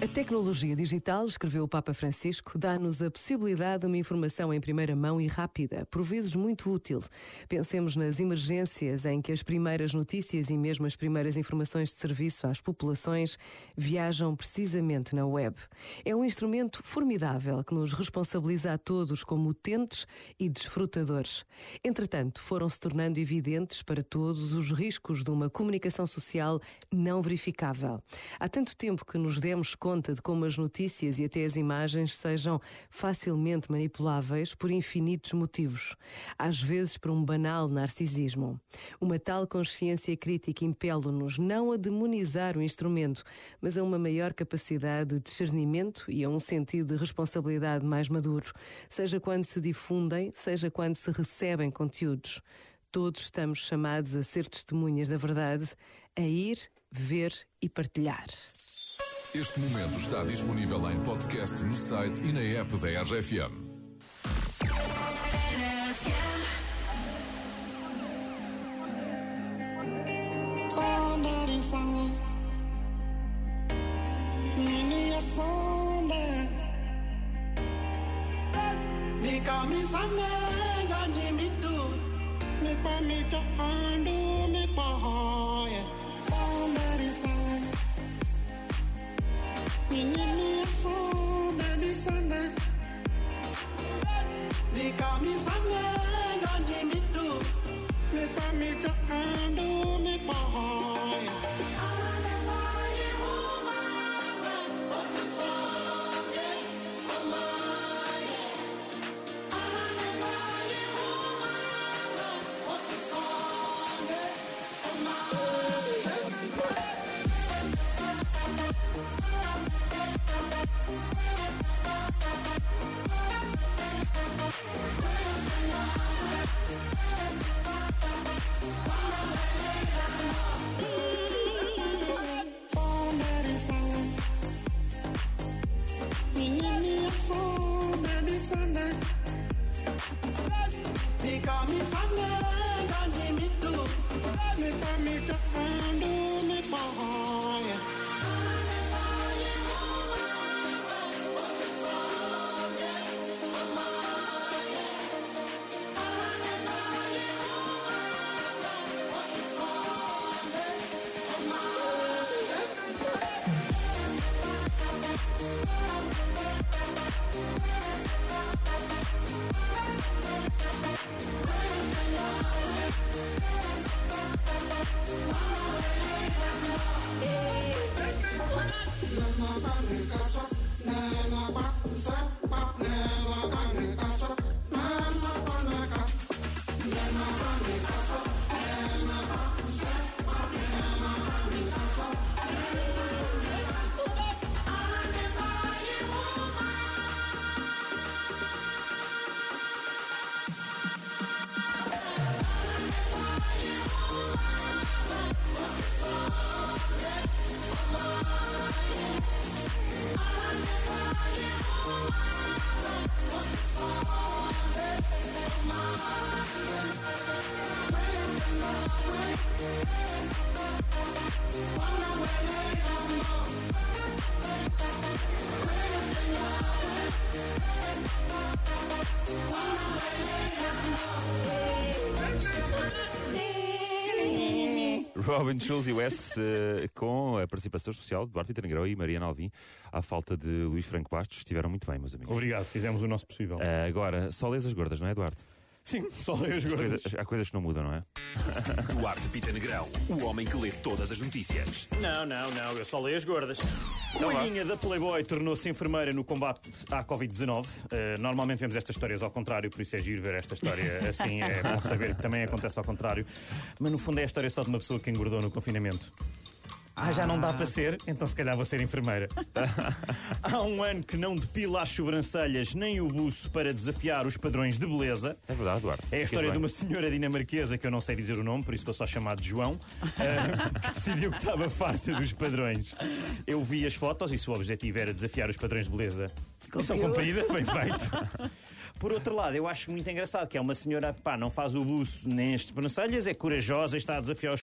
A tecnologia digital, escreveu o Papa Francisco, dá-nos a possibilidade de uma informação em primeira mão e rápida, por vezes muito útil. Pensemos nas emergências em que as primeiras notícias e mesmo as primeiras informações de serviço às populações viajam precisamente na web. É um instrumento formidável que nos responsabiliza a todos como utentes e desfrutadores. Entretanto, foram se tornando evidentes para todos os riscos de uma comunicação social não verificável. Há tanto tempo que nos demos conta conta de como as notícias e até as imagens sejam facilmente manipuláveis por infinitos motivos, às vezes por um banal narcisismo. Uma tal consciência crítica impele-nos não a demonizar o instrumento, mas a uma maior capacidade de discernimento e a um sentido de responsabilidade mais maduro, seja quando se difundem, seja quando se recebem conteúdos. Todos estamos chamados a ser testemunhas da verdade, a ir, ver e partilhar. Este momento está disponível em podcast no site e na app da RFM. Sonda sangat Ini ya sonda Di kami sangat me down. Sunday. He call me Sunday, and do me. Robin Schulz e Wes uh, com a participação especial de Duarte Negrão e Mariana Alvim à falta de Luís Franco Bastos. Estiveram muito bem, meus amigos. Obrigado, fizemos o nosso possível. Uh, agora, só lês as gordas, não é, Duarte? Sim, só leio as gordas. Coisas, há coisas que não mudam, não é? Duarte Pita Negrão, o homem que lê todas as notícias. Não, não, não, eu só leio as gordas. Coelhinha da Playboy tornou-se enfermeira no combate à Covid-19. Uh, normalmente vemos estas histórias ao contrário, por isso é giro ver esta história assim. É bom saber que também acontece ao contrário. Mas no fundo é a história só de uma pessoa que engordou no confinamento. Ah, já não dá para ser, então se calhar vou ser enfermeira. Há um ano que não depila as sobrancelhas nem o buço para desafiar os padrões de beleza. É verdade, Eduardo. É a história de uma senhora dinamarquesa que eu não sei dizer o nome, por isso vou só chamar de João, uh, que decidiu que estava farta dos padrões. Eu vi as fotos e se o objetivo era desafiar os padrões de beleza. Estão comprida, bem feito. Por outro lado, eu acho muito engraçado que é uma senhora, pá, não faz o buço nem as sobrancelhas, é corajosa e está a desafiar os